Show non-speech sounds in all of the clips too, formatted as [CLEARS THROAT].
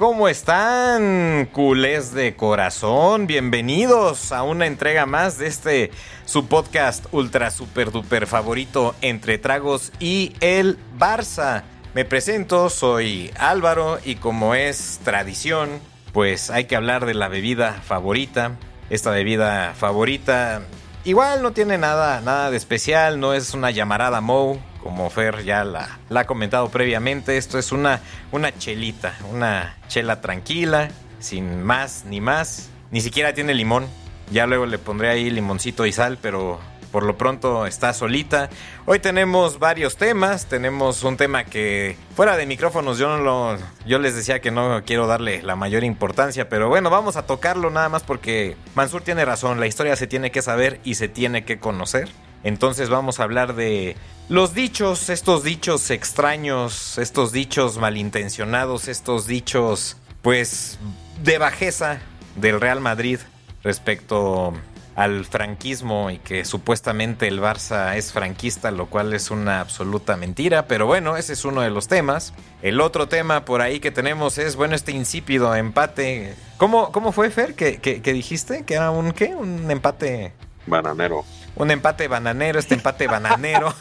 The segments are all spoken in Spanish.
¿cómo están? Culés de corazón, bienvenidos a una entrega más de este su podcast ultra super duper favorito entre tragos y el Barça. Me presento, soy Álvaro y como es tradición, pues hay que hablar de la bebida favorita. Esta bebida favorita igual no tiene nada, nada de especial, no es una llamarada Moe, como Fer ya la, ha comentado previamente. Esto es una, una chelita, una chela tranquila, sin más ni más. Ni siquiera tiene limón. Ya luego le pondré ahí limoncito y sal, pero por lo pronto está solita. Hoy tenemos varios temas. Tenemos un tema que fuera de micrófonos yo no lo, yo les decía que no quiero darle la mayor importancia, pero bueno, vamos a tocarlo nada más porque Mansur tiene razón. La historia se tiene que saber y se tiene que conocer. Entonces vamos a hablar de los dichos, estos dichos extraños, estos dichos malintencionados, estos dichos pues de bajeza del Real Madrid respecto al franquismo y que supuestamente el Barça es franquista, lo cual es una absoluta mentira, pero bueno, ese es uno de los temas. El otro tema por ahí que tenemos es, bueno, este insípido empate. ¿Cómo, cómo fue, Fer? ¿Qué, dijiste? ¿Que era un qué? ¿Un empate? Bananero. Un empate bananero, este empate bananero.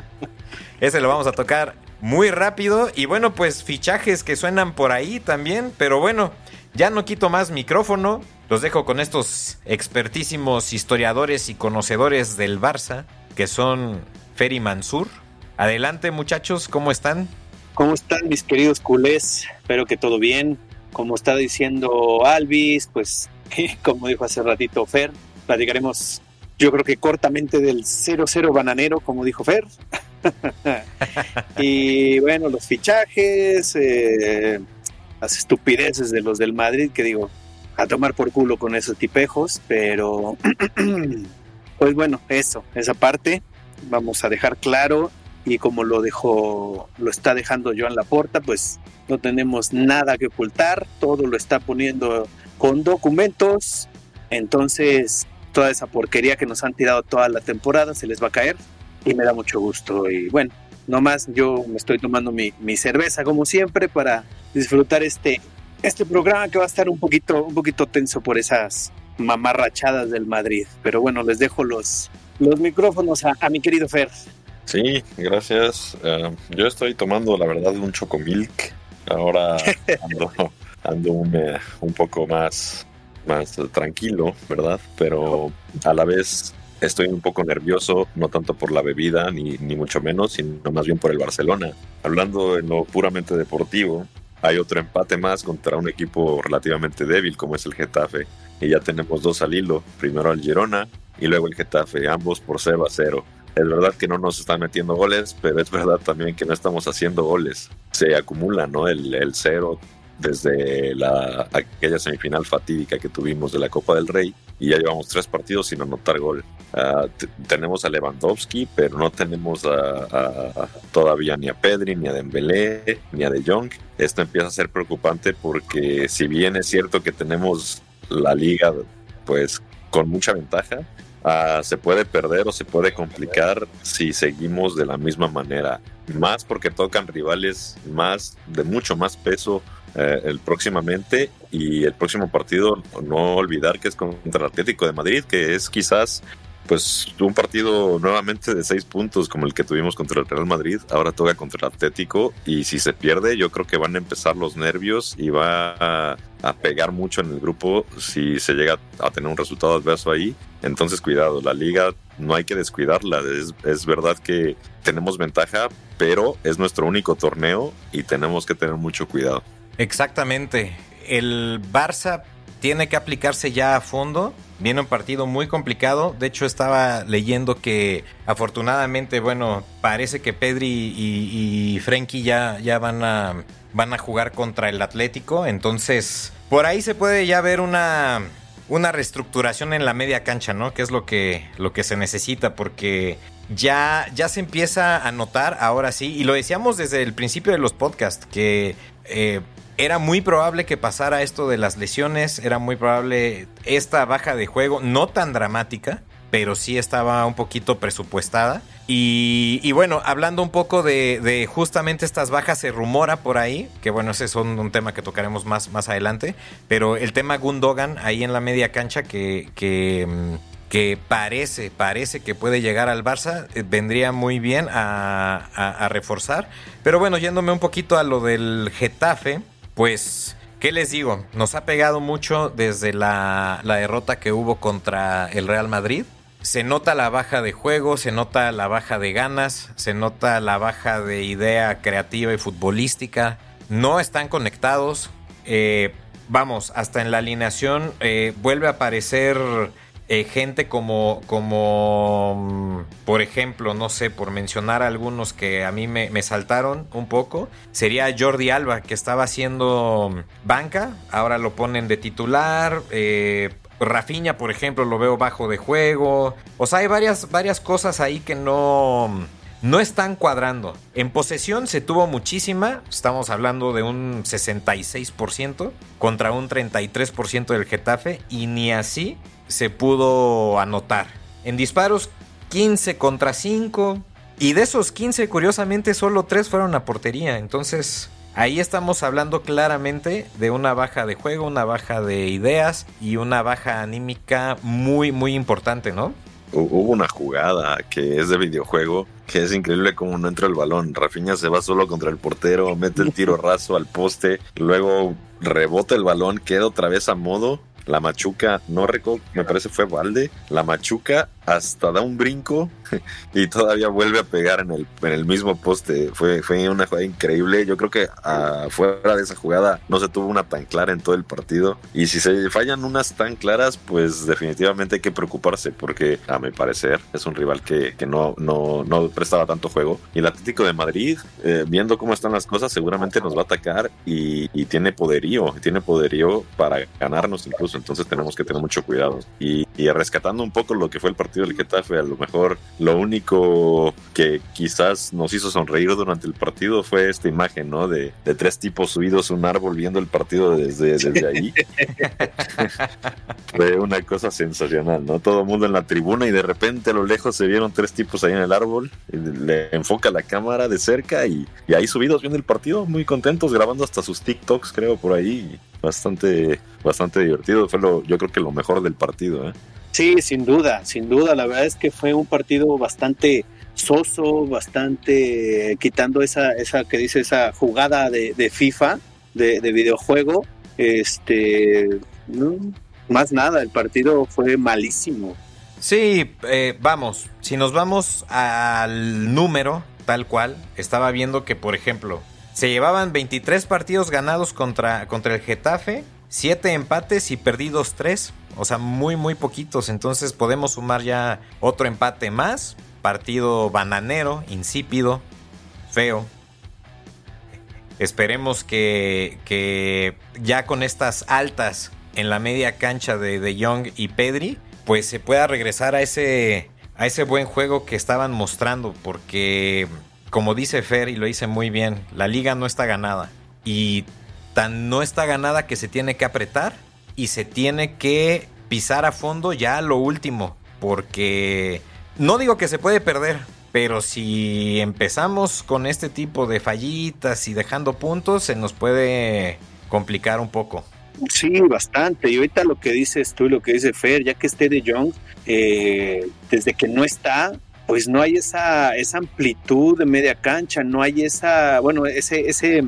[LAUGHS] ese lo vamos a tocar muy rápido. Y bueno, pues fichajes que suenan por ahí también, pero bueno, ya no quito más micrófono. Los dejo con estos expertísimos historiadores y conocedores del Barça, que son Fer y Mansur. Adelante muchachos, ¿cómo están? ¿Cómo están mis queridos culés? Espero que todo bien. Como está diciendo Alvis, pues [LAUGHS] como dijo hace ratito Fer, platicaremos yo creo que cortamente del 0-0 bananero, como dijo Fer. [LAUGHS] y bueno, los fichajes, eh, las estupideces de los del Madrid, que digo, a tomar por culo con esos tipejos, pero [CLEARS THROAT] pues bueno, eso, esa parte vamos a dejar claro y como lo dejó, lo está dejando Joan Laporta, pues no tenemos nada que ocultar, todo lo está poniendo con documentos, entonces toda esa porquería que nos han tirado toda la temporada se les va a caer y me da mucho gusto y bueno, nomás yo me estoy tomando mi, mi cerveza como siempre para disfrutar este este programa que va a estar un poquito, un poquito tenso por esas mamarrachadas del Madrid. Pero bueno, les dejo los, los micrófonos a, mi querido Fer. Sí, gracias. Eh, yo estoy tomando, la verdad, un chocomilk. Ahora [LAUGHS] ando, un, eh, un, poco más, más tranquilo, ¿verdad? Pero a la vez estoy un poco nervioso, no tanto por la bebida, ni, ni mucho menos, sino más bien por el Barcelona. Hablando en lo puramente deportivo, hay otro empate más contra un equipo relativamente débil como es el Getafe. Y ya tenemos dos al hilo, primero al Girona y luego el Getafe, ambos por 0 a 0. Es verdad que no nos están metiendo goles, pero es verdad también que no estamos haciendo goles. Se acumula, ¿no? El, el desde la, aquella semifinal fatídica que tuvimos de la Copa del Rey y ya llevamos tres partidos sin anotar gol. Ah, tenemos a Lewandowski, pero no tenemos a, todavía ni a Pedri, ni a Dembélé, ni a De Jong. Esto empieza a ser preocupante porque si bien es cierto que tenemos la liga pues con mucha ventaja, ah, se puede perder o se puede complicar si seguimos de la misma manera. Más porque tocan rivales más de mucho más peso eh, el próximamente y el próximo partido no olvidar que es contra el Atlético de Madrid, que es quizás pues un partido nuevamente de seis puntos como el que tuvimos contra el Real Madrid, ahora toca contra el Atlético y si se pierde yo creo que van a empezar los nervios y va a, pegar mucho en el grupo si se llega a tener un resultado adverso ahí. Entonces cuidado, la liga no hay que descuidarla, es, es verdad que tenemos ventaja, pero es nuestro único torneo y tenemos que tener mucho cuidado. Exactamente. El Barça tiene que aplicarse ya a fondo. Viene un partido muy complicado. De hecho, estaba leyendo que afortunadamente, bueno, parece que Pedri y, y ya, ya van, a, van a jugar contra el Atlético. Entonces, por ahí se puede ya ver una, una reestructuración en la media cancha, ¿no? Que es lo que, lo que se necesita, porque ya, ya se empieza a notar ahora sí, y lo decíamos desde el principio de los podcasts, que eh, era muy probable que pasara esto de las lesiones, era muy probable esta baja de juego, no tan dramática, pero sí estaba un poquito presupuestada. Y, bueno, hablando un poco de, justamente estas bajas, se rumora por ahí, que bueno, ese es un, tema que tocaremos más, más adelante, pero el tema Gundogan ahí en la media cancha que, que, mm, parece, parece que puede llegar al Barça, eh, vendría muy bien a reforzar. Pero bueno, yéndome un poquito a lo del Getafe, pues... ¿Qué les digo? Nos ha pegado mucho desde la, derrota que hubo contra el Real Madrid se nota la baja de juego, se nota la baja de ganas, se nota la baja de idea creativa y futbolística. No están conectados. Eh, vamos, hasta en la alineación eh, vuelve a aparecer eh, gente como, como, mm, por ejemplo, no sé, por mencionar algunos que a mí me, me, saltaron un poco, sería Jordi Alba, que estaba haciendo banca, ahora lo ponen de titular, Rafiña, por ejemplo, lo veo bajo de juego. O sea, hay varias, varias cosas ahí que no, no están cuadrando. En posesión se tuvo muchísima, estamos hablando de un 66% contra un 33% del Getafe y ni así se pudo anotar. En disparos 15 contra 5 y de esos 15 curiosamente solo 3 fueron a portería, entonces Ahí estamos hablando claramente de una baja de juego, una baja de ideas y una baja anímica muy, muy importante, ¿no? Hubo una jugada que es de videojuego que es increíble como no entra el balón. Rafiña se va solo contra el portero, mete el tiro raso al poste, luego rebota el balón, queda otra vez a modo la machuca, no recuerdo, me parece fue Valde, la machuca hasta da un brinco [LAUGHS] y todavía vuelve a pegar en el, en el mismo poste. Fue, fue una jugada increíble. Yo creo que afuera de esa jugada no se tuvo una tan clara en todo el partido. Y si se fallan unas tan claras, pues definitivamente hay que preocuparse porque a mi parecer es un rival que, que no, no, no, prestaba tanto juego. Y el Atlético de Madrid, eh, viendo cómo están las cosas, seguramente nos va a atacar y, y tiene poderío, tiene poderío para ganarnos incluso. Entonces tenemos que tener mucho cuidado. Y, y rescatando un poco lo que fue el partido del Getafe, a lo mejor lo único que quizás nos hizo sonreír durante el partido fue esta imagen, ¿no? De, tres tipos subidos a un árbol viendo el partido desde, desde ahí. [LAUGHS] fue una cosa sensacional, ¿no? Todo el mundo en la tribuna y de repente a lo lejos se vieron tres tipos ahí en el árbol. le enfoca la cámara de cerca y, y ahí subidos viendo el partido, muy contentos, grabando hasta sus TikToks, creo, por ahí. Bastante, bastante divertido. Fue lo, yo creo que lo mejor del partido, ¿eh? Sí, sin duda, sin duda. La verdad es que fue un partido bastante soso, bastante quitando esa, esa que dice esa jugada de, FIFA, de, videojuego. Este, no, más nada, el partido fue malísimo. Sí, eh, vamos, si nos vamos al número tal cual, estaba viendo que, por ejemplo, se llevaban 23 partidos ganados contra, contra el Getafe, 7 empates y perdidos 3. O sea, muy, muy poquitos. Entonces podemos sumar ya otro empate más. Partido bananero, insípido, feo. Esperemos que, que ya con estas altas en la media cancha de De Jong y Pedri, pues se pueda regresar a ese, a ese buen juego que estaban mostrando. Porque, como dice Fer y lo dice muy bien, la liga no está ganada. Y tan no está ganada que se tiene que apretar y se tiene que pisar a fondo ya lo último, porque no digo que se puede perder, pero si empezamos con este tipo de fallitas y dejando puntos, se nos puede complicar un poco. Sí, bastante. Y ahorita lo que dices tú y lo que dice Fer, ya que esté de Young, eh, desde que no está, pues no hay esa, esa amplitud de media cancha, no hay esa, bueno, ese, ese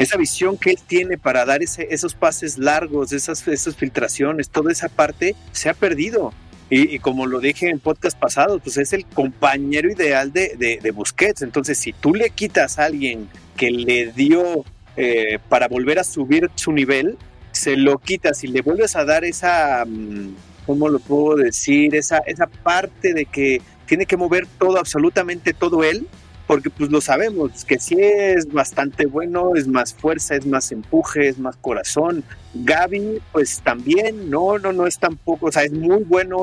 esa visión que él tiene para dar esos pases largos, esas, filtraciones, toda esa parte se ha perdido. Y, como lo dije en podcast pasado, pues es el compañero ideal de, Busquets. Entonces, si tú le quitas a alguien que le dio eh, para volver a subir su nivel, se lo quitas y le vuelves a dar esa, mm, ¿cómo lo puedo decir? Esa parte de que tiene que mover todo, absolutamente todo él, porque pues lo sabemos, que sí es bastante bueno, es más fuerza, es más empuje, es más corazón. Gaby, pues también, no, no, no es tampoco, o sea, es muy bueno,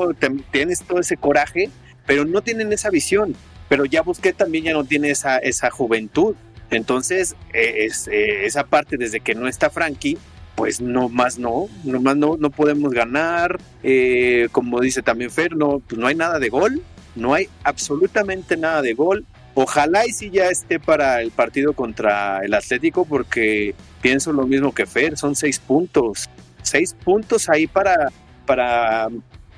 tienes todo ese coraje, pero no tienen esa visión. Pero ya busqué también ya no tiene esa, esa juventud. Entonces, e, es, e, esa parte desde que no está Frankie, pues no más no, no más no, no podemos ganar. Eh, como dice también Fer, no, pues no hay nada de gol, no hay absolutamente nada de gol. Ojalá y si ya esté para el partido contra el Atlético, porque pienso lo mismo que Fer, son seis puntos. Seis puntos ahí para, para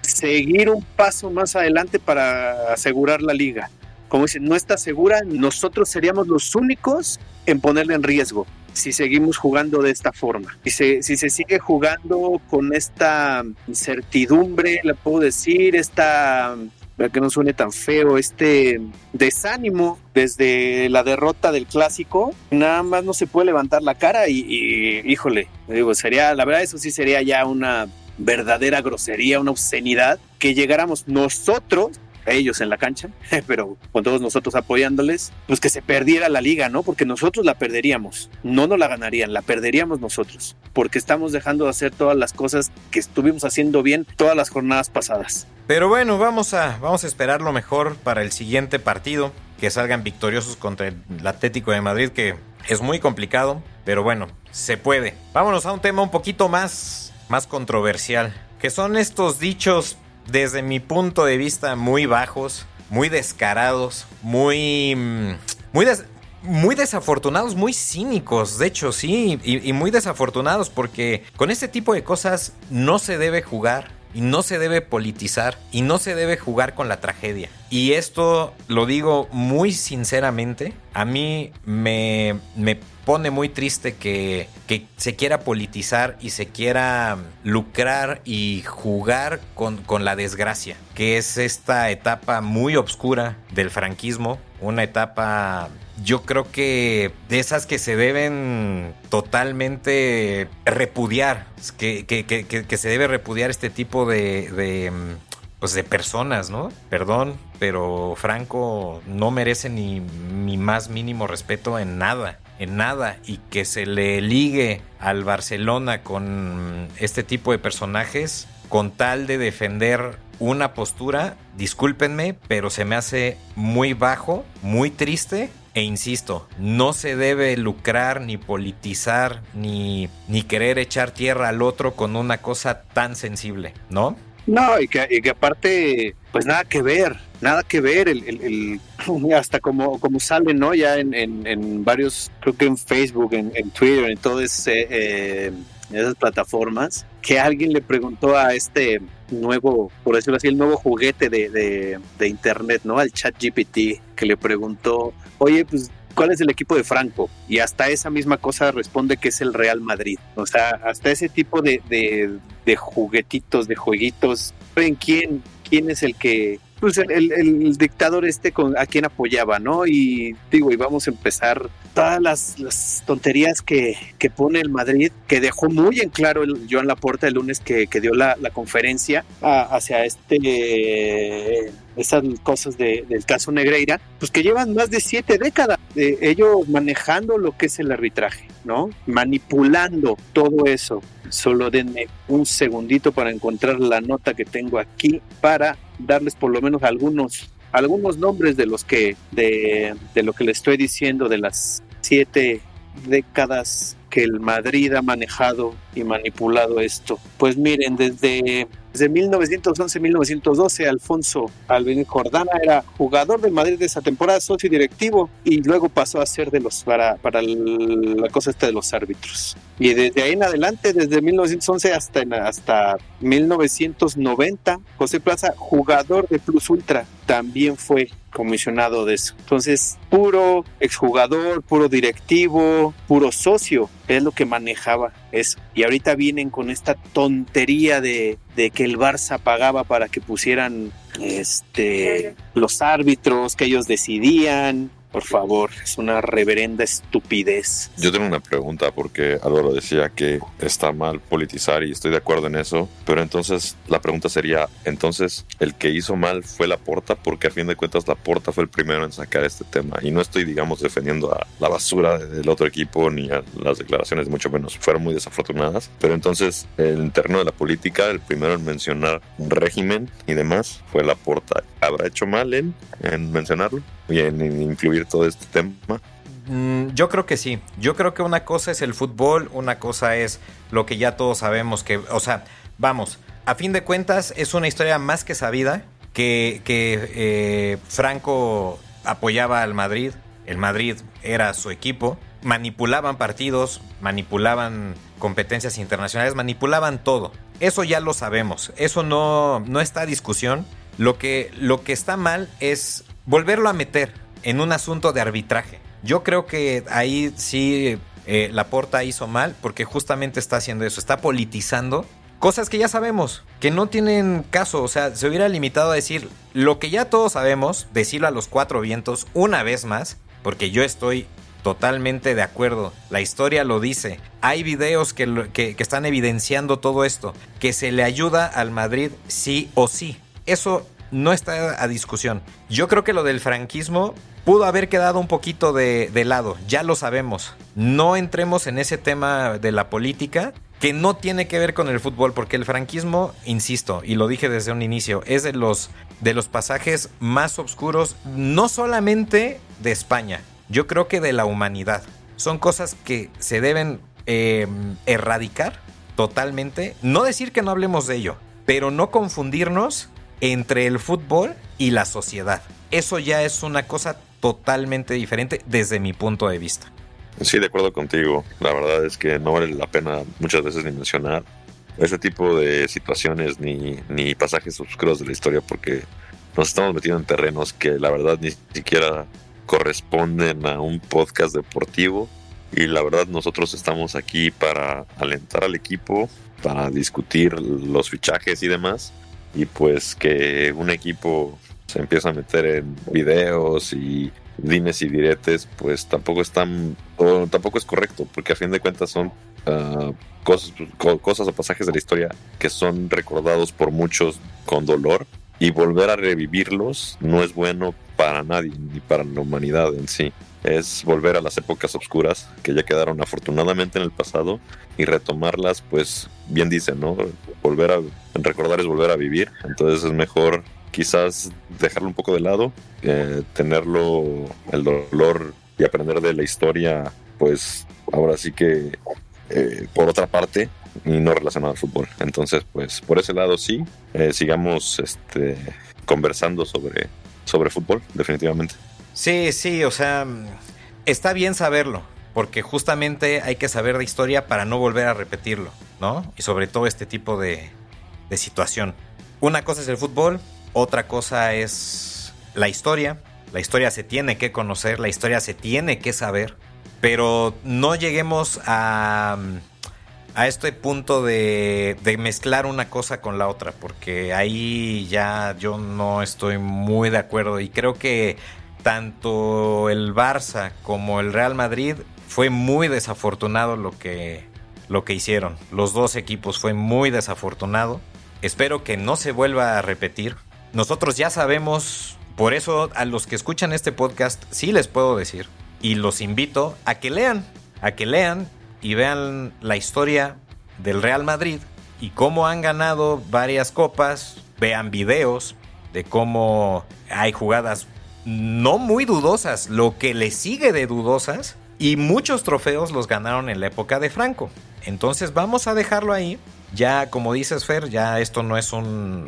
seguir un paso más adelante para asegurar la liga. Como dicen, no está segura, nosotros seríamos los únicos en ponerle en riesgo si seguimos jugando de esta forma. Y si se sigue jugando con esta incertidumbre, le puedo decir, esta que no suene tan feo, este desánimo desde la derrota del clásico, nada más no se puede levantar la cara y, y, híjole, digo, sería, la verdad eso sí sería ya una verdadera grosería, una obscenidad, que llegáramos nosotros ellos en la cancha, [LAUGHS] pero con todos nosotros apoyándoles, pues que se perdiera la liga, ¿no? Porque nosotros la perderíamos, no nos la ganarían, la perderíamos nosotros, porque estamos dejando de hacer todas las cosas que estuvimos haciendo bien todas las jornadas pasadas. Pero bueno, vamos a, vamos a esperar lo mejor para el siguiente partido, que salgan victoriosos contra el Atlético de Madrid, que es muy complicado, pero bueno, se puede. Vámonos a un tema un poquito más, más controversial, que son estos dichos desde mi punto de vista, muy bajos, muy descarados, muy... Mm, muy, muy desafortunados, muy cínicos, de hecho, sí, y, y, muy desafortunados porque con este tipo de cosas no se debe jugar y no se debe politizar y no se debe jugar con la tragedia. Y esto lo digo muy sinceramente, a mí me, me pone muy triste que, que, se quiera politizar y se quiera lucrar y jugar con, con la desgracia, que es esta etapa muy oscura del franquismo, una etapa yo creo que de esas que se deben totalmente repudiar, que, que, que, que se debe repudiar este tipo de, de, pues de personas, ¿no? Perdón, pero Franco no merece ni mi más mínimo respeto en nada en nada y que se le ligue al Barcelona con este tipo de personajes con tal de defender una postura, discúlpenme, pero se me hace muy bajo, muy triste e insisto, no se debe lucrar ni politizar ni, ni querer echar tierra al otro con una cosa tan sensible, ¿no? No, y que, y que aparte, pues nada que ver, nada que ver, el, el, [CLEARS THROAT] hasta como, como ¿no? Ya en, en, varios, creo que en Facebook, en, Twitter, en todas eh, esas plataformas, que alguien le preguntó a este nuevo, por decirlo así, el nuevo juguete de, de, de Internet, ¿no? Al chat GPT, que le preguntó, oye, pues ¿cuál es el equipo de Franco? Y hasta esa misma cosa responde que es el Real Madrid. O sea, hasta ese tipo de, de, de juguetitos, de jueguitos. ¿Saben quién, quién es el que pues el, dictador este con, a quien apoyaba, ¿no? Y digo, y vamos a empezar todas las, tonterías que, que, pone el Madrid, que dejó muy en claro el Joan Laporta el lunes que, que dio la, conferencia hacia este esas cosas de, del caso Negreira, pues que llevan más de siete décadas de ellos manejando lo que es el arbitraje, ¿no? Manipulando todo eso. Solo denme un segundito para encontrar la nota que tengo aquí para darles por lo menos algunos algunos nombres de los que de, de lo que le estoy diciendo de las siete décadas que el Madrid ha manejado y manipulado esto. Pues miren, desde desde 1911-1912, Alfonso Alvin Jordana era jugador del Madrid de esa temporada, socio directivo, y luego pasó a ser de los para, para la cosa esta de los árbitros. Y desde ahí en adelante, desde 1911 hasta, hasta 1990, José Plaza, jugador de Plus Ultra, también fue comisionado de eso. Entonces, puro exjugador, puro directivo, puro socio, es lo que manejaba eso. Y ahorita vienen con esta tontería de, de que el Barça pagaba para que pusieran este los árbitros, que ellos decidían, por favor, es una reverenda estupidez. Yo tengo una pregunta porque Álvaro decía que está mal politizar y estoy de acuerdo en eso, pero entonces la pregunta sería, entonces el que hizo mal fue la porta porque a fin de cuentas la porta fue el primero en sacar este tema y no estoy digamos defendiendo a la basura del otro equipo ni a las declaraciones mucho menos, fueron muy desafortunadas, pero entonces el terreno de la política, el primero en mencionar un régimen y demás fue la porta. ¿Habrá hecho mal en, en mencionarlo? y en, todo este tema? Mm, yo creo que sí. Yo creo que una cosa es el fútbol, una cosa es lo que ya todos sabemos que, o sea, vamos, a fin de cuentas es una historia más que sabida que, que eh, Franco apoyaba al Madrid, el Madrid era su equipo, manipulaban partidos, manipulaban competencias internacionales, manipulaban todo. Eso ya lo sabemos, eso no, no está a discusión. Lo que, lo que está mal es volverlo a meter en un asunto de arbitraje. Yo creo que ahí sí eh, la Porta hizo mal porque justamente está haciendo eso, está politizando cosas que ya sabemos, que no tienen caso, o sea, se hubiera limitado a decir lo que ya todos sabemos, decirlo a los cuatro vientos una vez más, porque yo estoy totalmente de acuerdo, la historia lo dice, hay videos que, que, que están evidenciando todo esto, que se le ayuda al Madrid sí o sí, eso no está a discusión. Yo creo que lo del franquismo pudo haber quedado un poquito de, lado, ya lo sabemos. No entremos en ese tema de la política que no tiene que ver con el fútbol, porque el franquismo, insisto, y lo dije desde un inicio, es de los, de los pasajes más oscuros, no solamente de España, yo creo que de la humanidad. Son cosas que se deben em, erradicar totalmente. No decir que no hablemos de ello, pero no confundirnos entre el fútbol y la sociedad. Eso ya es una cosa totalmente diferente desde mi punto de vista. Sí, de acuerdo contigo. La verdad es que no vale la pena muchas veces ni mencionar ese tipo de situaciones ni, ni pasajes oscuros de la historia porque nos estamos metiendo en terrenos que la verdad ni siquiera corresponden a un podcast deportivo y la verdad nosotros estamos aquí para alentar al equipo, para discutir los fichajes y demás y pues que un equipo se empieza a meter en videos y dimes y diretes, pues tampoco están, o tampoco es correcto, porque a fin de cuentas son uh, cosas, cosas o pasajes de la historia que son recordados por muchos con dolor y volver a revivirlos no es bueno para nadie ni para la humanidad en sí. Es volver a las épocas oscuras que ya quedaron afortunadamente en el pasado y retomarlas, pues bien dicen, ¿no? Volver a recordar es volver a vivir. Entonces es mejor quizás dejarlo un poco de lado, eh, tenerlo, el dolor y aprender de la historia, pues ahora sí que eh, por otra parte y no relacionado al fútbol. Entonces, pues por ese lado sí, eh, sigamos este, conversando sobre, sobre fútbol, definitivamente. Sí, sí, o sea, está bien saberlo, porque justamente hay que saber de historia para no volver a repetirlo, ¿no? Y sobre todo este tipo de, de situación. Una cosa es el fútbol, otra cosa es la historia. La historia se tiene que conocer, la historia se tiene que saber, pero no lleguemos a, a este punto de, de, mezclar una cosa con la otra, porque ahí ya yo no estoy muy de acuerdo y creo que tanto el Barça como el Real Madrid fue muy desafortunado lo que, lo que hicieron. Los dos equipos fue muy desafortunado. Espero que no se vuelva a repetir nosotros ya sabemos, por eso a los que escuchan este podcast sí les puedo decir y los invito a que lean, a que lean y vean la historia del Real Madrid y cómo han ganado varias copas, vean videos de cómo hay jugadas no muy dudosas, lo que le sigue de dudosas y muchos trofeos los ganaron en la época de Franco. Entonces vamos a dejarlo ahí. Ya como dices Fer, ya esto no es un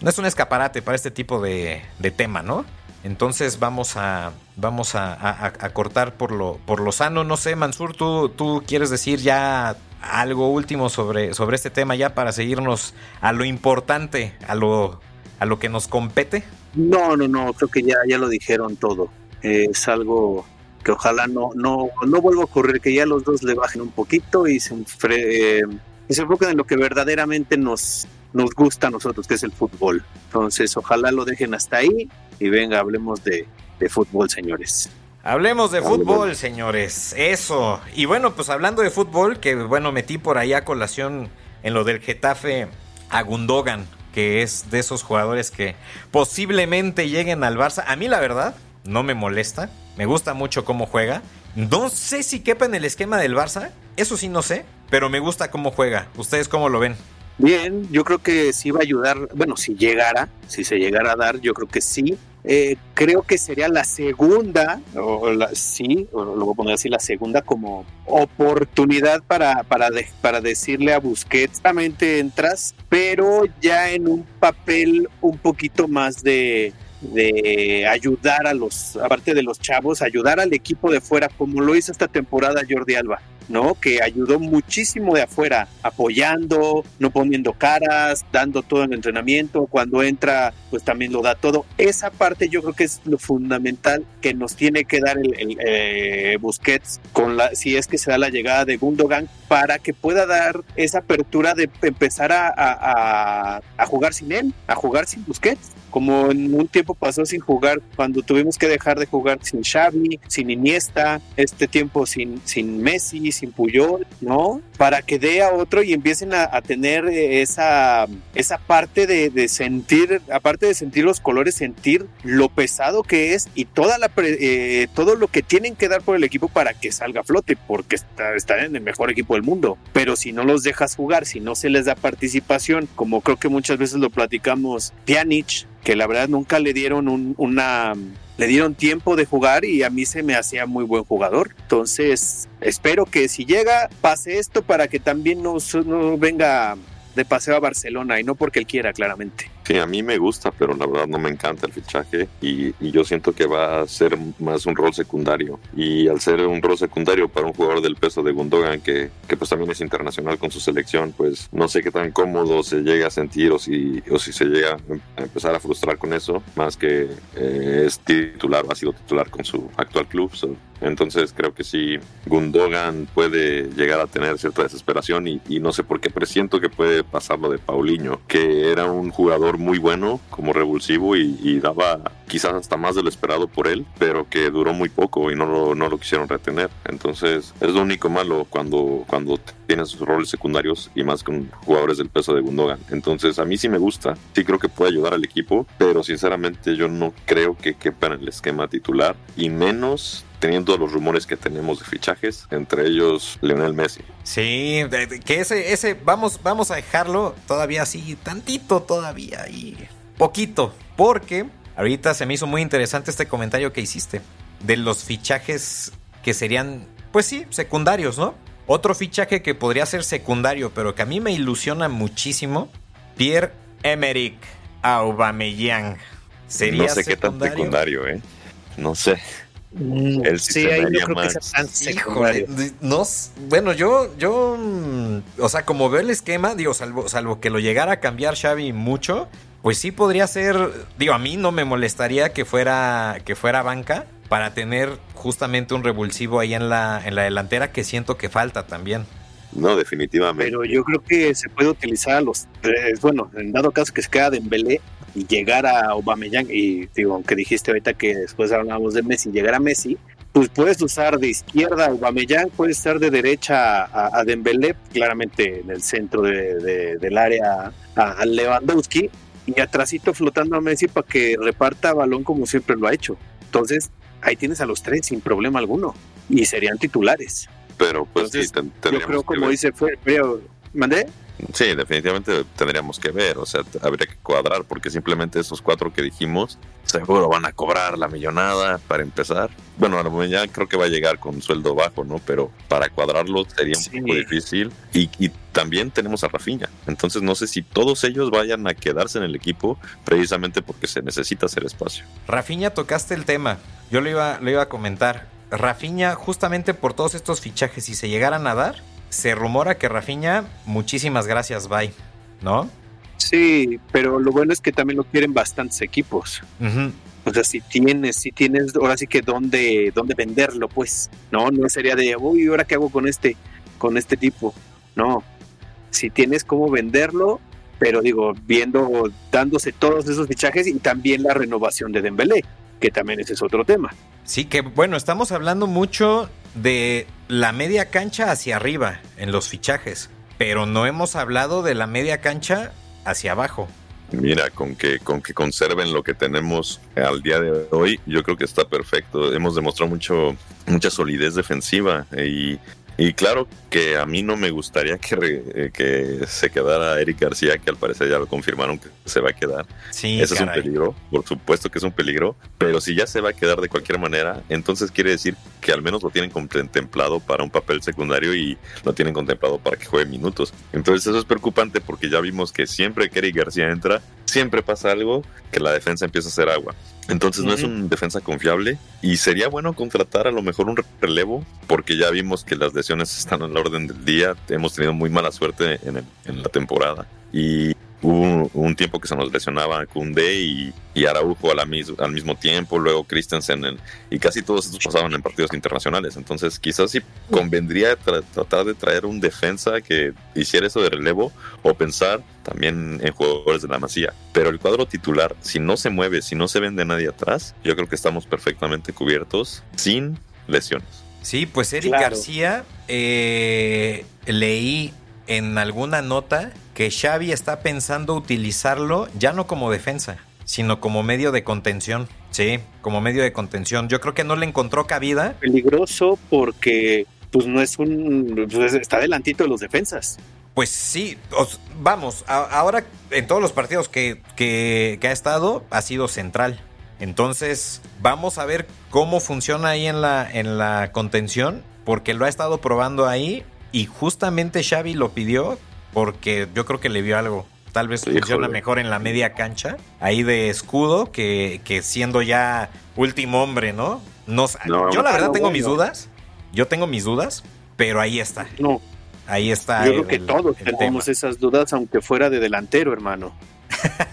no es un escaparate para este tipo de, tema, ¿no? Entonces vamos a vamos a, cortar por lo por lo sano. No sé, Mansur, ¿tú, tú quieres decir ya algo último sobre, sobre este tema ya para seguirnos a lo importante, a lo, a lo que nos compete? No, no, no, creo que ya, ya lo dijeron todo. es algo que ojalá no, no, no vuelva a ocurrir, que ya los dos le bajen un poquito y se, eh, y se enfoquen en lo que verdaderamente nos, nos gusta a nosotros, que es el fútbol. Entonces, ojalá lo dejen hasta ahí y venga, hablemos de, fútbol, señores. Hablemos de fútbol, señores. Eso. Y bueno, pues hablando de fútbol, que bueno, metí por ahí a colación en lo del Getafe a Gundogan, que es de esos jugadores que posiblemente lleguen al Barça. A mí, la verdad, no me molesta. Me gusta mucho cómo juega. No sé si quepa en el esquema del Barça. Eso sí, no sé. Pero me gusta cómo juega. ¿Ustedes cómo lo ven? Bien, yo creo que sí va a ayudar, bueno, si llegara, si se llegara a dar, yo creo que sí, eh, creo que sería la segunda, o la, sí, o lo voy a poner así, la segunda como oportunidad para, para, para decirle a Busquets, realmente entras, pero ya en un papel un poquito más de, de ayudar a los, aparte de los chavos, ayudar al equipo de fuera, como lo hizo esta temporada Jordi Alba. ¿No? Que ayudó muchísimo de afuera, apoyando, no poniendo caras, dando todo en el entrenamiento. Cuando entra, pues también lo da todo. Esa parte yo creo que es lo fundamental que nos tiene que dar el, eh, Busquets con la, si es que se da la llegada de Gundogan para que pueda dar esa apertura de empezar a, jugar sin él, a jugar sin Busquets como en un tiempo pasó sin jugar, cuando tuvimos que dejar de jugar sin Xavi, sin Iniesta, este tiempo sin, sin Messi, sin Puyol, ¿no? Para que dé a otro y empiecen a, tener esa, esa parte de, sentir, aparte de sentir los colores, sentir lo pesado que es y toda la eh, todo lo que tienen que dar por el equipo para que salga a flote, porque está, está en el mejor equipo del mundo. Pero si no los dejas jugar, si no se les da participación, como creo que muchas veces lo platicamos, Pjanic, que la verdad nunca le dieron un, una le dieron tiempo de jugar y a mí se me hacía muy buen jugador. Entonces, espero que si llega pase esto para que también no, no venga de paseo a Barcelona y no porque él quiera, claramente. Sí, a mí me gusta, pero la verdad no me encanta el fichaje y, yo siento que va a ser más un rol secundario. Y al ser un rol secundario para un jugador del peso de Gundogan, que, que pues también es internacional con su selección, pues no sé qué tan cómodo se llega a sentir o si, o si se llega a empezar a frustrar con eso, más que eh, es titular o ha sido titular con su actual club. Entonces creo que sí, Gundogan puede llegar a tener cierta desesperación y, y no sé por qué presiento que puede pasar lo de Paulinho, que era un jugador muy bueno como revulsivo y, daba quizás hasta más de lo esperado por él, pero que duró muy poco y no lo, no lo quisieron retener. Entonces es lo único malo cuando, cuando tienes roles secundarios y más con jugadores del peso de Gundogan. Entonces a mí sí me gusta, sí creo que puede ayudar al equipo, pero sinceramente yo no creo que quepa en el esquema titular y menos teniendo los rumores que tenemos de fichajes, entre ellos Lionel Messi. Sí, que ese, ese, vamos, vamos a dejarlo todavía así, tantito todavía y poquito, porque ahorita se me hizo muy interesante este comentario que hiciste de los fichajes que serían, pues sí, secundarios, ¿no? Otro fichaje que podría ser secundario, pero que a mí me ilusiona muchísimo, Pierre Emerick Aubameyang. Sería no sé qué tan secundario, ¿eh? No sé. Mm, el sí, ahí no creo que tan no, bueno, yo, yo, mm, o sea, como veo el esquema, digo, salvo, salvo que lo llegara a cambiar Xavi mucho, pues sí podría ser, digo, a mí no me molestaría que fuera, que fuera banca para tener justamente un revulsivo ahí en la, en la delantera que siento que falta también. No, definitivamente. Pero yo creo que se puede utilizar a los tres, bueno, en dado caso que se queda Dembélé, y llegar a Aubameyang, y digo, aunque dijiste ahorita que después hablábamos de Messi, llegar a Messi, pues puedes usar de izquierda a Aubameyang, puedes estar de derecha a, Dembélé, claramente en el centro del área a, Lewandowski, y atrásito flotando a Messi para que reparta balón como siempre lo ha hecho. Entonces, ahí tienes a los tres sin problema alguno, y serían titulares. Pero pues sí, yo creo, como dice fue, ¿mandé? Sí, definitivamente tendríamos que ver, o sea, habría que cuadrar, porque simplemente esos cuatro que dijimos, seguro van a cobrar la millonada para empezar. Bueno, a ya creo que va a llegar con sueldo bajo, ¿no? Pero para cuadrarlo sería un poco difícil. Y, y, también tenemos a Rafinha, entonces no sé si todos ellos vayan a quedarse en el equipo precisamente porque se necesita hacer espacio. Rafinha, tocaste el tema, yo lo iba, lo iba a comentar. Rafinha, justamente por todos estos fichajes, si se llegaran a dar, se rumora que Rafiña, muchísimas gracias, bye, ¿no? Sí, pero lo bueno es que también lo quieren bastantes equipos. O sea, si tienes, si tienes, ahora sí que dónde, dónde venderlo, pues, no, no sería de, uy, ¿ahora qué hago con este, con este tipo? No, si tienes cómo venderlo, pero digo, viendo, dándose todos esos fichajes y también la renovación de Dembélé, que también ese es otro tema. Sí, que bueno, estamos hablando mucho de la media cancha hacia arriba en los fichajes, pero no hemos hablado de la media cancha hacia abajo. Mira, con que, con que conserven lo que tenemos al día de hoy, yo creo que está perfecto. Hemos demostrado mucho, mucha solidez defensiva y, Y claro que a mí no me gustaría que, eh, que se quedara Eric García, que al parecer ya lo confirmaron que se va a quedar. Sí, Ese es un peligro, por supuesto que es un peligro, pero si ya se va a quedar de cualquier manera, entonces quiere decir que al menos lo tienen contemplado para un papel secundario y lo tienen contemplado para que juegue minutos. Entonces eso es preocupante porque ya vimos que siempre que Eric García entra, siempre pasa algo que la defensa empieza a hacer agua. Entonces no es un defensa confiable y sería bueno contratar a lo mejor un relevo porque ya vimos que las lesiones están a la orden del día. Hemos tenido muy mala suerte en, en la temporada y hubo un tiempo que se nos lesionaba Kunde y, y Araujo al mismo tiempo, luego Christensen y casi todos estos pasaban en partidos internacionales. Entonces quizás sí convendría tratar de traer un defensa que hiciera eso de relevo o pensar también en jugadores de la masía. Pero el cuadro titular, si no se mueve, si no se vende nadie atrás, yo creo que estamos perfectamente cubiertos sin lesiones. Sí, pues Eric García, eh, leí en alguna nota que Xavi está pensando utilizarlo ya no como defensa, sino como medio de contención. Sí, como medio de contención. Yo creo que no le encontró cabida. Peligroso porque pues no es un pues, está adelantito de los defensas. Pues sí, vamos, ahora en todos los partidos que, que, que, ha estado ha sido central. Entonces, vamos a ver cómo funciona ahí en la, en la contención, porque lo ha estado probando ahí y justamente Xavi lo pidió porque yo creo que le vio algo. Tal vez funciona mejor en la media cancha, ahí de escudo, que, que siendo ya último hombre, ¿no? no, yo la verdad tengo mis dudas, yo tengo mis dudas, pero ahí está. No. Ahí está. Yo creo que todos tenemos esas dudas, aunque fuera de delantero, hermano.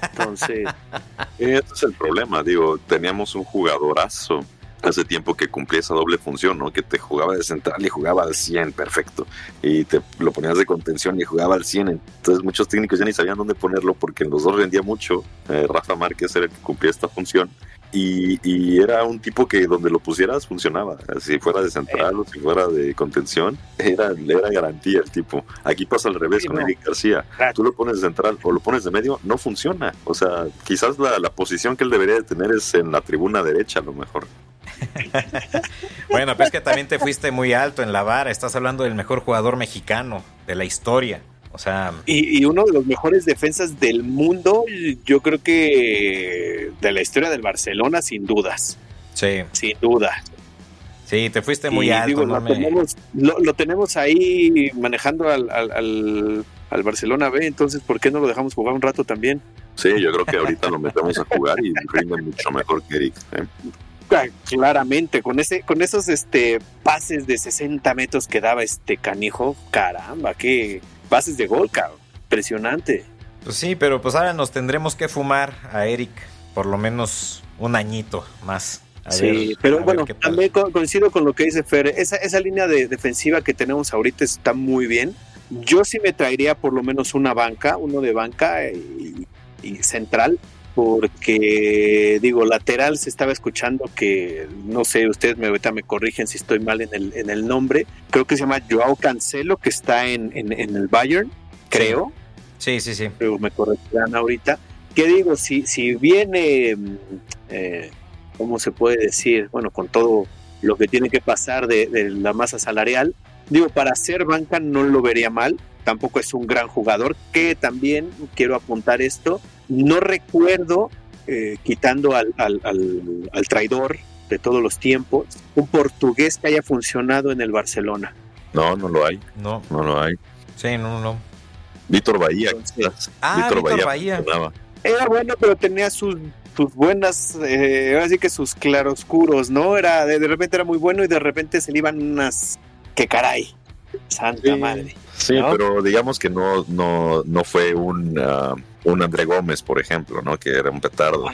Entonces. [LAUGHS] Ese es el problema, digo, teníamos un jugadorazo hace tiempo que cumplía esa doble función, ¿no? Que te jugaba de central y jugaba al 100, perfecto. Y te lo ponías de contención y jugaba al 100. Entonces muchos técnicos ya ni sabían dónde ponerlo porque los dos rendía mucho. Eh, Rafa Márquez era el que cumplía esta función. Y, era un tipo que donde lo pusieras funcionaba. Si fuera de central o si fuera de contención, era, era garantía el tipo. Aquí pasa al revés con Eric García. Tú lo pones de central o lo pones de medio, no funciona. O sea, quizás la, la posición que él debería de tener es en la tribuna derecha, a lo mejor. [LAUGHS] bueno, pues que también te fuiste muy alto en la vara. Estás hablando del mejor jugador mexicano de la historia. O sea. Y, uno de los mejores defensas del mundo, yo creo que de la historia del Barcelona, sin dudas. Sí. Sin duda. Sí, te fuiste muy alto. lo, tenemos, ahí manejando al, al, Barcelona B, entonces, ¿por qué no lo dejamos jugar un rato también? Sí, yo creo que ahorita lo metemos a jugar y rinde mucho mejor que Eric. ¿eh? Claramente con ese con esos este pases de 60 metros que daba este canijo caramba qué pases de gol cabrón impresionante. Pues sí pero pues ahora nos tendremos que fumar a Eric por lo menos un añito más. Sí pero bueno también coincido con lo que dice Fer esa, esa línea de defensiva que tenemos ahorita está muy bien. Yo sí me traería por lo menos una banca uno de banca y, y central porque digo, lateral se estaba escuchando que, no sé, ustedes me, ahorita me corrigen si estoy mal en el, en el nombre, creo que se llama Joao Cancelo, que está en, en, el Bayern, creo. Sí, sí, sí. Pero me corregirán ahorita. ¿Qué digo? Si, si viene, eh, ¿cómo se puede decir? Bueno, con todo lo que tiene que pasar de, de la masa salarial, digo, para ser banca no lo vería mal, tampoco es un gran jugador, que también quiero apuntar esto, no recuerdo, eh, quitando al, al, al, traidor de todos los tiempos, un portugués que haya funcionado en el Barcelona. No, no lo hay. No. No lo hay. Sí, no, no. Víctor Bahía. ah, Víctor, Bahía. Era bueno, pero tenía sus, sus buenas, eh, así que sus claroscuros, ¿no? Era de, repente era muy bueno y de repente se le iban unas que caray. Santa madre. Sí, pero digamos que no, no, no fue un, uh, un André Gómez, por ejemplo, ¿no? Que era un petardo.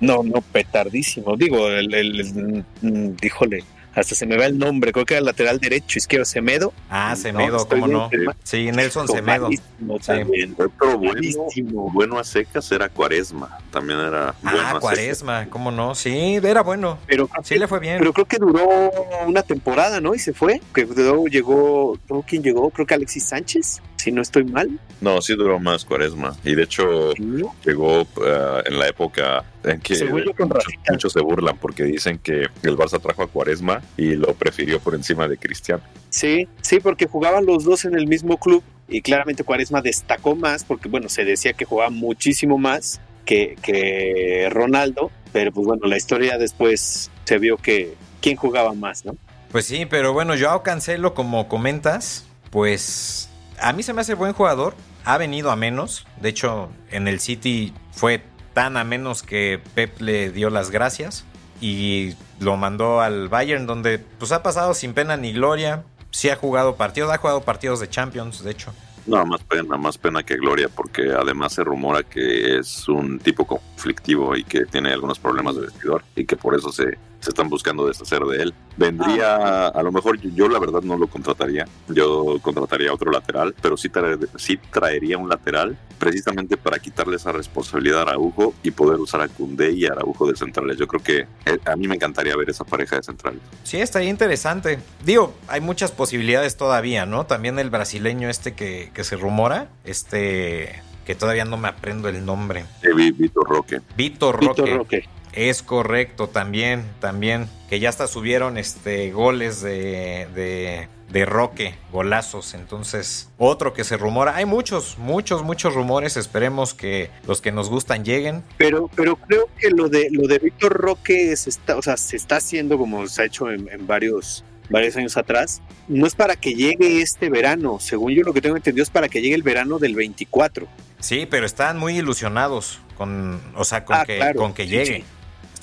no, no, petardísimo. Digo, el, el, el, mm, díjole, hasta se me va el nombre, creo que era el lateral derecho, izquierdo, Semedo. Ah, Semedo, cómo no. Sí, Nelson Semedo. También. Otro bueno, bueno a secas era Cuaresma, también era bueno Ah, Cuaresma, cómo no, sí, era bueno. Pero sí le fue bien. Pero creo que duró una temporada, ¿no? Y se fue, que luego llegó, ¿quién llegó? Creo que Alexis Sánchez si no estoy mal. No, sí duró más Cuaresma. Y de hecho, llegó uh, en la época que muchos, se burlan porque dicen que el Barça trajo a Cuaresma y lo prefirió por encima de Cristiano. Sí, sí, porque jugaban los dos en el mismo club y claramente Cuaresma destacó más porque, bueno, se decía que jugaba muchísimo más que, que Ronaldo, pero pues bueno, la historia después se vio que quién jugaba más, ¿no? Pues sí, pero bueno, Joao Cancelo, como comentas, pues a mí se me hace buen jugador. Ha venido a menos. De hecho, en el City fue tan a menos que Pep le dio las gracias y lo mandó al Bayern, donde pues ha pasado sin pena ni gloria. Sí ha jugado partidos, ha jugado partidos de Champions, de hecho. No, más pena, más pena que gloria, porque además se rumora que es un tipo conflictivo y que tiene algunos problemas de vestidor y que por eso se, se están buscando deshacer de él. Vendría, a lo mejor yo, la verdad no lo contrataría, yo contrataría otro lateral, pero sí, sí traería un lateral precisamente para quitarle esa responsabilidad a Araujo y poder usar a Cundé y a Araujo de centrales. Yo creo que eh, a mí me encantaría ver esa pareja de centrales. Sí, estaría interesante. Digo, hay muchas posibilidades todavía, ¿no? También el brasileño este que, que se rumora, este que todavía no me aprendo el nombre. Vitor Roque. Vitor Roque. Es correcto, también, también. Que ya hasta subieron este goles de, de, de, Roque, golazos. Entonces, otro que se rumora. Hay muchos, muchos, muchos rumores. Esperemos que los que nos gustan lleguen. Pero, pero creo que lo de lo de Víctor Roque se está, o sea, se está haciendo como se ha hecho en, en varios varios años atrás, no es para que llegue este verano, según yo lo que tengo entendido es para que llegue el verano del 24. Sí, pero están muy ilusionados con, o sea, con, ah, que, con que llegue.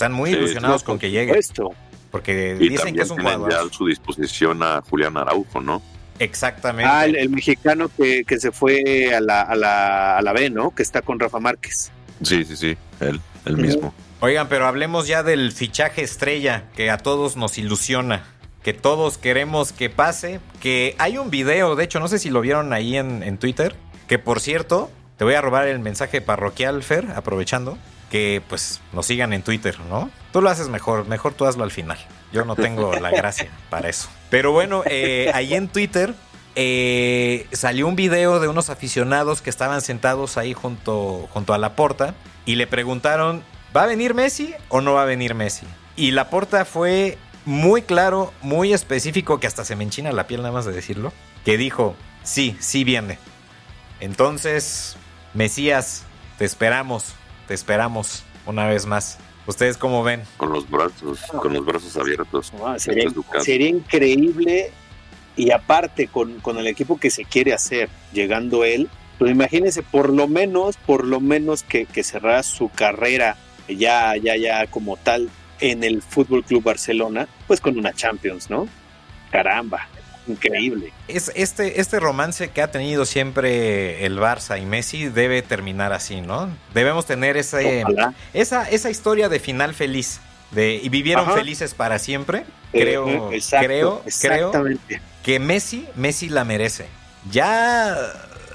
Están muy ilusionados con que llegue. Esto. Porque dicen que es un jugador. ya a su disposición a Julián Araujo, ¿no? Exactamente. Ah, el, mexicano que, se fue a la, a, la, a la B, ¿no? Que está con Rafa Márquez. Sí, sí, sí, él, el mismo. Oigan, pero hablemos ya del fichaje estrella que a todos nos ilusiona, que todos queremos que pase, que hay un video, de hecho, no sé si lo vieron ahí en, en Twitter, que por cierto, te voy a robar el mensaje parroquial, Fer, aprovechando que pues nos sigan en Twitter, ¿no? Tú lo haces mejor, mejor tú hazlo al final. Yo no tengo la gracia para eso. Pero bueno, eh, ahí en Twitter eh, salió un video de unos aficionados que estaban sentados ahí junto, junto a la porta y le preguntaron, ¿va a venir Messi o no va a venir Messi? Y la porta fue muy claro, muy específico, que hasta se me enchina la piel nada más de decirlo, que dijo, sí, sí viene. Entonces, Mesías, te esperamos te esperamos una vez más. ¿Ustedes cómo ven? Con los brazos, con los brazos abiertos. sería, increíble y aparte con, con, el equipo que se quiere hacer, llegando él, pues imagínense por lo menos, por lo menos que, que cerrara su carrera ya, ya, ya como tal en el Fútbol Club Barcelona, pues con una Champions, ¿no? Caramba increíble. Es, este, este romance que ha tenido siempre el Barça y Messi debe terminar así, ¿no? Debemos tener ese, esa, esa historia de final feliz. De, y vivieron felices para siempre. Eh, creo, eh, creo, creo que Messi, Messi la merece. Ya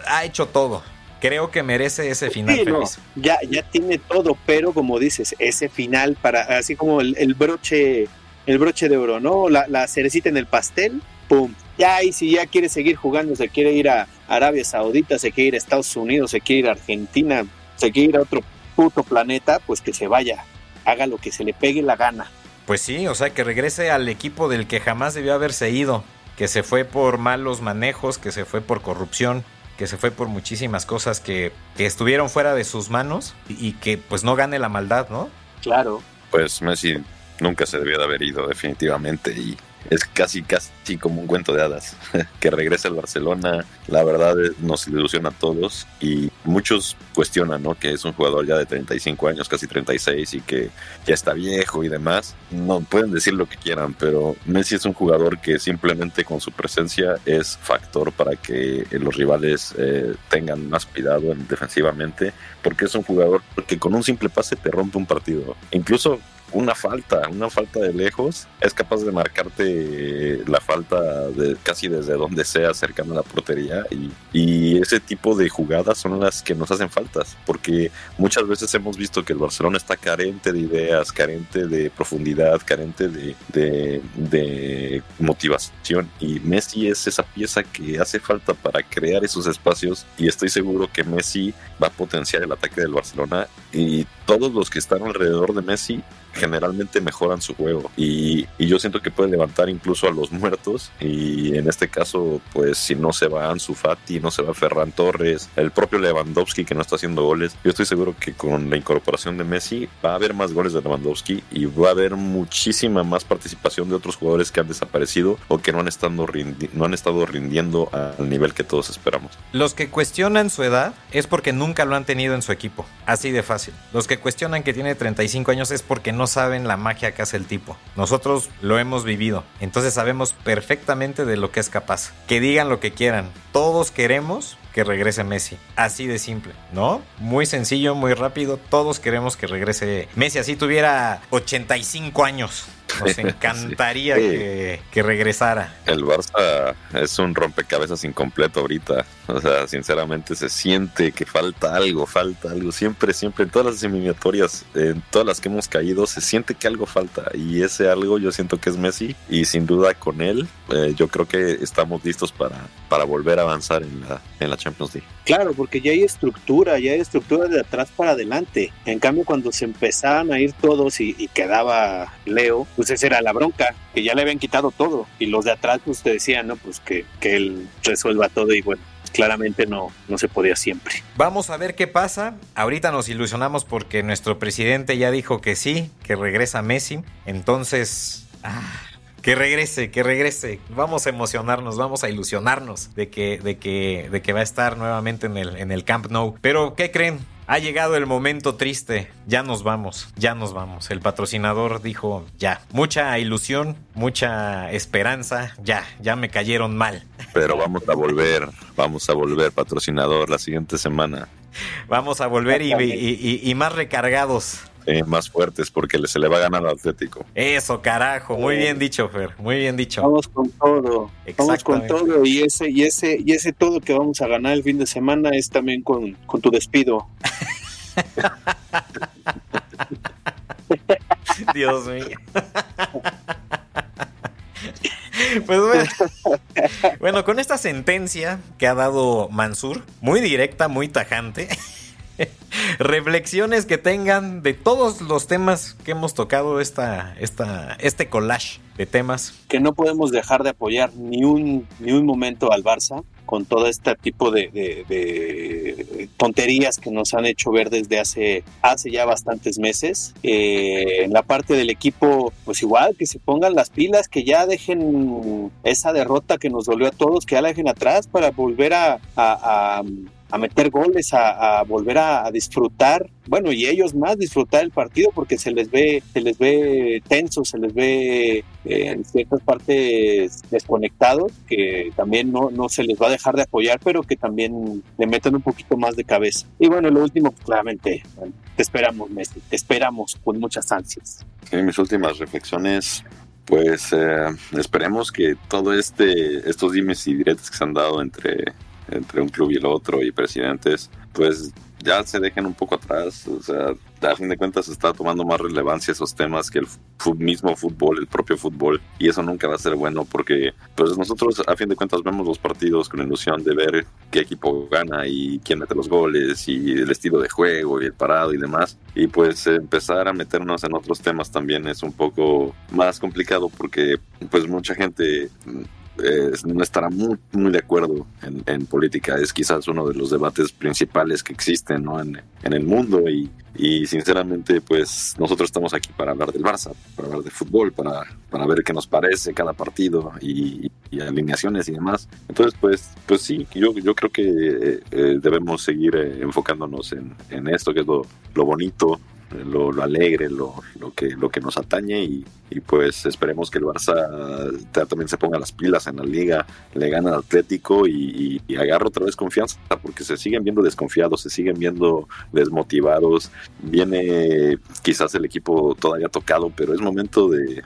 ha hecho todo. Creo que merece ese final feliz. ya, ya tiene todo, pero como dices, ese final para, así como el, broche, el broche de oro, ¿no? La, la cerecita en el pastel, pum. Ya, y si ya quiere seguir jugando, se quiere ir a Arabia Saudita, se quiere ir a Estados Unidos, se quiere ir a Argentina, se quiere ir a otro puto planeta, pues que se vaya, haga lo que se le pegue la gana. Pues sí, o sea, que regrese al equipo del que jamás debió haberse ido, que se fue por malos manejos, que se fue por corrupción, que se fue por muchísimas cosas que, que estuvieron fuera de sus manos y, que pues no gane la maldad, ¿no? Claro. Pues Messi nunca se debió de haber ido definitivamente y es casi, casi como un cuento de hadas. [LAUGHS] que regrese al Barcelona, la verdad nos ilusiona a todos y muchos cuestionan, ¿no? Que es un jugador ya de 35 años, casi 36 y que ya está viejo y demás. No pueden decir lo que quieran, pero Messi es un jugador que simplemente con su presencia es factor para que los rivales eh, tengan más cuidado defensivamente, porque es un jugador que con un simple pase te rompe un partido. Incluso una falta, una falta de lejos, es capaz de marcarte la falta de casi desde donde sea cercano a la portería y, ese tipo de jugadas son las que nos hacen faltas, porque muchas veces hemos visto que el Barcelona está carente de ideas, carente de profundidad, carente de, de motivación y Messi es esa pieza que hace falta para crear esos espacios y estoy seguro que Messi va a potenciar el ataque del Barcelona y todos los que están alrededor de Messi generalmente mejoran su juego y, yo siento que puede levantar incluso a los muertos y en este caso pues si no se va Ansu Fati, no se va Ferran Torres, el propio Lewandowski que no está haciendo goles, yo estoy seguro que con la incorporación de Messi va a haber más goles de Lewandowski y va a haber muchísima más participación de otros jugadores que han desaparecido o que no han estado, no han estado rindiendo al nivel que todos esperamos. Los que cuestionan su edad es porque nunca lo han tenido en su equipo, así de fácil. Los que cuestionan que tiene 35 años es porque no saben la magia que hace el tipo. Nosotros lo hemos vivido, entonces sabemos perfectamente de lo que es capaz. Que digan lo que quieran, todos queremos que regrese Messi. Así de simple, ¿no? Muy sencillo, muy rápido. Todos queremos que regrese Messi. Así tuviera 85 años. Nos [LAUGHS] encantaría Que, que, regresara. El Barça es un rompecabezas incompleto ahorita. O sea, sinceramente se siente que falta algo, falta algo. Siempre, siempre, en todas las eliminatorias, en todas las que hemos caído, se siente que algo falta. Y ese algo yo siento que es Messi. Y sin duda con él, eh, yo creo que estamos listos para, para volver a avanzar en la, en la Champions League. Claro, porque ya hay estructura, ya hay estructura de atrás para adelante. En cambio, cuando se empezaban a ir todos y, y quedaba Leo, pues esa era la bronca, que ya le habían quitado todo. Y los de atrás, pues te decían, ¿no? Pues que, que él resuelva todo y bueno, claramente no, no se podía siempre. Vamos a ver qué pasa. Ahorita nos ilusionamos porque nuestro presidente ya dijo que sí, que regresa Messi. Entonces... Ah, que regrese, que regrese. Vamos a emocionarnos, vamos a ilusionarnos de que, de que, de que va a estar nuevamente en el, en el Camp Nou. Pero, ¿qué creen? Ha llegado el momento triste. Ya nos vamos, ya nos vamos. El patrocinador dijo ya. Mucha ilusión, mucha esperanza. Ya, ya me cayeron mal. Pero vamos a volver, vamos a volver, patrocinador, la siguiente semana. Vamos a volver y, y, y, y más recargados. Eh, más fuertes porque se le va a ganar al Atlético. Eso, carajo, muy bien dicho, Fer, muy bien dicho. Vamos con todo, vamos con todo y ese y ese y ese todo que vamos a ganar el fin de semana es también con, con tu despido. [LAUGHS] Dios mío. [LAUGHS] Pues bueno, bueno, con esta sentencia que ha dado Mansur, muy directa, muy tajante, [LAUGHS] reflexiones que tengan de todos los temas que hemos tocado esta, esta, este collage de temas. Que no podemos dejar de apoyar ni un, ni un momento al Barça con todo este tipo de, tonterías que nos han hecho ver desde hace, hace ya bastantes meses. Eh, en la parte del equipo, pues igual, que se pongan las pilas, que ya dejen esa derrota que nos dolió a todos, que ya la dejen atrás para volver a a meter goles, a, a volver a, a, disfrutar, bueno, y ellos más disfrutar el partido porque se les ve, se les ve tenso, se les ve eh, en ciertas partes desconectados, que también no, no se les va a dejar de apoyar, pero que también le meten un poquito más de cabeza. Y bueno, lo último, pues, claramente, te esperamos, Messi, te esperamos con muchas ansias. En mis últimas reflexiones, pues eh, esperemos que todo este, estos dimes y diretes que se han dado entre entre un club y el otro y presidentes, pues ya se dejen un poco atrás. O sea, a fin de cuentas está tomando más relevancia esos temas que el mismo fútbol, el propio fútbol. Y eso nunca va a ser bueno porque pues nosotros a fin de cuentas vemos los partidos con ilusión de ver qué equipo gana y quién mete los goles y el estilo de juego y el parado y demás. Y pues empezar a meternos en otros temas también es un poco más complicado porque pues mucha gente eh, no estará muy, de acuerdo en, política. Es quizás uno de los debates principales que existen ¿no? en, en, el mundo y, y, sinceramente pues nosotros estamos aquí para hablar del Barça, para hablar de fútbol, para, para ver qué nos parece cada partido y, alineaciones y demás. Entonces pues, pues sí, yo, yo creo que eh, debemos seguir eh, enfocándonos en, en, esto que es lo, lo bonito, lo, alegre, lo, lo, que, lo que nos atañe y, pues esperemos que el Barça también se ponga las pilas en la liga, le gane al Atlético y, y, agarre otra vez confianza, porque se siguen viendo desconfiados, se siguen viendo desmotivados, viene quizás el equipo todavía tocado, pero es momento de,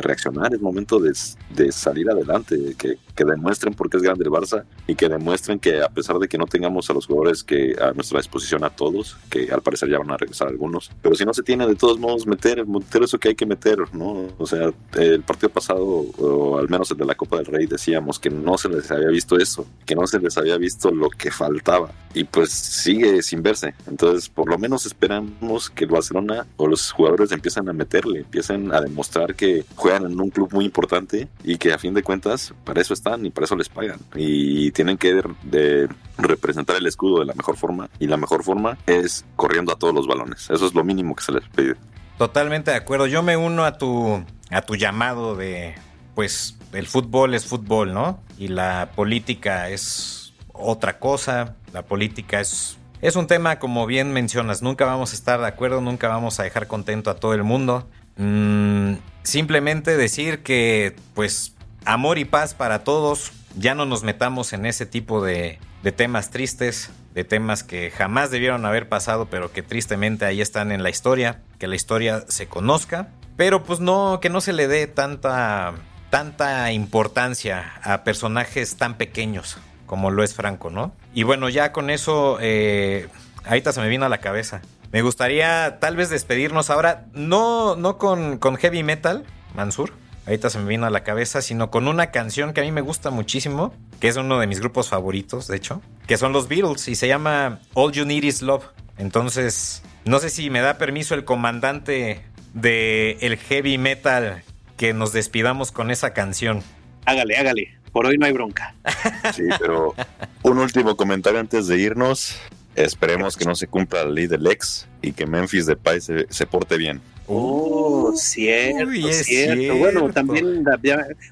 reaccionar, es momento de, de salir adelante, que, que, demuestren por qué es grande el Barça y que demuestren que a pesar de que no tengamos a los jugadores que a nuestra disposición a todos, que al parecer ya van a regresar algunos, pero si no se tiene de todos modos meter, meter eso que hay que meter, ¿no? O sea, el partido pasado, o al menos el de la Copa del Rey, decíamos que no se les había visto eso, que no se les había visto lo que faltaba y pues sigue sin verse. Entonces, por lo menos esperamos que el Barcelona o los jugadores empiecen a meterle, empiecen a demostrar que juegan en un club muy importante y que a fin de cuentas para eso están y para eso les pagan y tienen que de, representar el escudo de la mejor forma y la mejor forma es corriendo a todos los balones. Eso es lo mínimo que se les pide. Totalmente de acuerdo. Yo me uno a tu a tu llamado de pues el fútbol es fútbol, ¿no? Y la política es otra cosa. La política es es un tema, como bien mencionas, nunca vamos a estar de acuerdo, nunca vamos a dejar contento a todo el mundo. Mm, simplemente decir que, pues, amor y paz para todos, ya no nos metamos en ese tipo de, de temas tristes, de temas que jamás debieron haber pasado, pero que tristemente ahí están en la historia, que la historia se conozca, pero pues no, que no se le dé tanta, tanta importancia a personajes tan pequeños como lo es Franco, ¿no? Y bueno, ya con eso, eh, ahorita se me vino a la cabeza. Me gustaría tal vez despedirnos ahora, no, no con, con heavy metal, Mansur, ahorita se me vino a la cabeza, sino con una canción que a mí me gusta muchísimo, que es uno de mis grupos favoritos, de hecho, que son los Beatles y se llama All You Need Is Love. Entonces, no sé si me da permiso el comandante de el heavy metal que nos despidamos con esa canción. Hágale, hágale. Por hoy no hay bronca. [LAUGHS] Sí, pero un último comentario antes de irnos. Esperemos que no se cumpla la ley del ex y que Memphis Depay se, se porte bien. Oh, cierto, cierto. Bueno, también,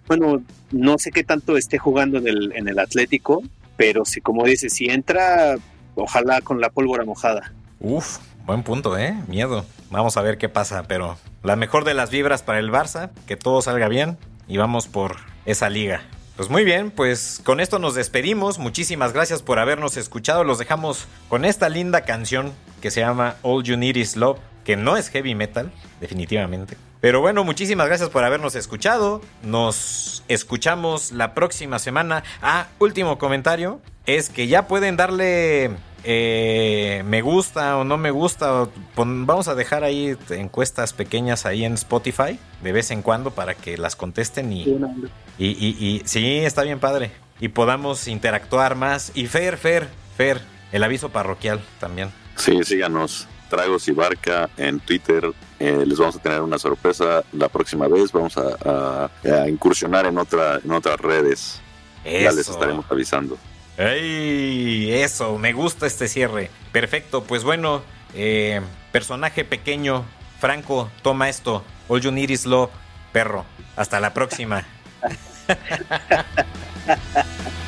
bueno, no sé qué tanto esté jugando en el, en el Atlético, pero si, como dice, si entra, ojalá con la pólvora mojada. Uf, buen punto, ¿eh? Miedo. Vamos a ver qué pasa, pero la mejor de las vibras para el Barça, que todo salga bien y vamos por esa liga. Pues muy bien, pues con esto nos despedimos. Muchísimas gracias por habernos escuchado. Los dejamos con esta linda canción que se llama All You Need Is Love, que no es heavy metal, definitivamente. Pero bueno, muchísimas gracias por habernos escuchado. Nos escuchamos la próxima semana. Ah, último comentario. Es que ya pueden darle eh, me gusta o no me gusta. vamos a dejar ahí encuestas pequeñas ahí en Spotify de vez en cuando para que las contesten y, y, y, sí, está bien padre. Y podamos interactuar más. Y Fer, Fer, Fer, el aviso parroquial también. Sí, síganos. Tragos y Barca en Twitter. Eh, les vamos a tener una sorpresa la próxima vez. Vamos a, incursionar en, otra, en otras redes. Ya les estaremos avisando. ¡Ey! Eso, me gusta este cierre. Perfecto, pues bueno, eh, personaje pequeño, Franco, toma esto. All you need is love, perro. Hasta la próxima. [LAUGHS]